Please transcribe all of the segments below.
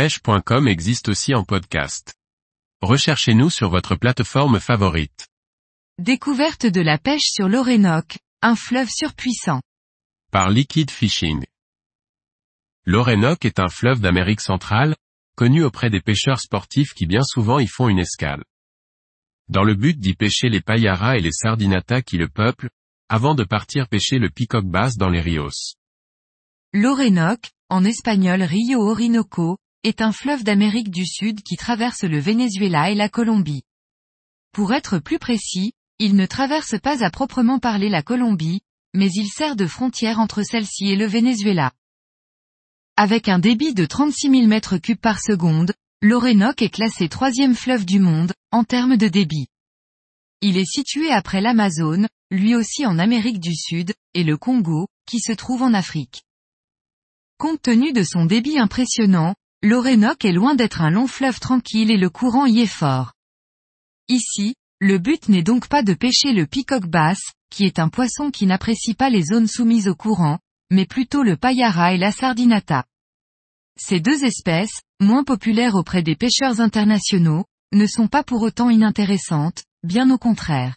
pêche.com existe aussi en podcast. Recherchez-nous sur votre plateforme favorite. Découverte de la pêche sur l'Orénoque, un fleuve surpuissant. Par Liquid Fishing. L'Orénoque est un fleuve d'Amérique centrale, connu auprès des pêcheurs sportifs qui bien souvent y font une escale. Dans le but d'y pêcher les payaras et les sardinatas qui le peuplent, avant de partir pêcher le peacock bass dans les rios. L'Orénoque, en espagnol Rio Orinoco, est un fleuve d'Amérique du Sud qui traverse le Venezuela et la Colombie. Pour être plus précis, il ne traverse pas à proprement parler la Colombie, mais il sert de frontière entre celle-ci et le Venezuela. Avec un débit de 36 000 mètres cubes par seconde, l'Orénoque est classé troisième fleuve du monde, en termes de débit. Il est situé après l'Amazone, lui aussi en Amérique du Sud, et le Congo, qui se trouve en Afrique. Compte tenu de son débit impressionnant, l'Orénoque est loin d'être un long fleuve tranquille et le courant y est fort. Ici, le but n'est donc pas de pêcher le peacock bass, qui est un poisson qui n'apprécie pas les zones soumises au courant, mais plutôt le payara et la sardinata. Ces deux espèces, moins populaires auprès des pêcheurs internationaux, ne sont pas pour autant inintéressantes, bien au contraire.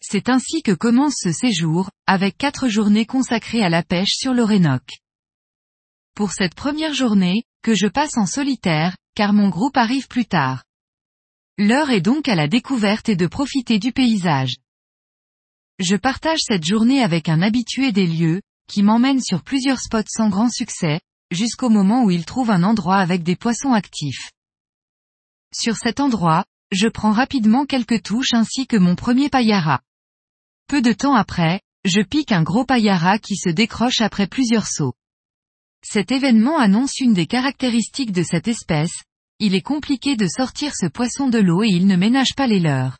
C'est ainsi que commence ce séjour, avec quatre journées consacrées à la pêche sur l'Orénoque. Pour cette première journée, que je passe en solitaire, car mon groupe arrive plus tard. L'heure est donc à la découverte et de profiter du paysage. Je partage cette journée avec un habitué des lieux, qui m'emmène sur plusieurs spots sans grand succès, jusqu'au moment où il trouve un endroit avec des poissons actifs. Sur cet endroit, je prends rapidement quelques touches ainsi que mon premier payara. Peu de temps après, je pique un gros payara qui se décroche après plusieurs sauts. Cet événement annonce une des caractéristiques de cette espèce, il est compliqué de sortir ce poisson de l'eau et il ne ménage pas les leurs.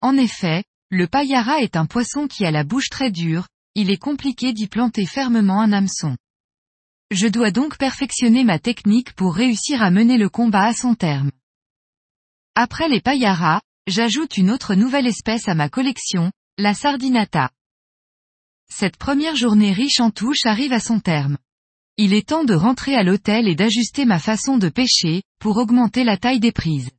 En effet, le payara est un poisson qui a la bouche très dure, il est compliqué d'y planter fermement un hameçon. Je dois donc perfectionner ma technique pour réussir à mener le combat à son terme. Après les payaras, j'ajoute une autre nouvelle espèce à ma collection, la sardinata. Cette première journée riche en touches arrive à son terme. Il est temps de rentrer à l'hôtel et d'ajuster ma façon de pêcher, pour augmenter la taille des prises.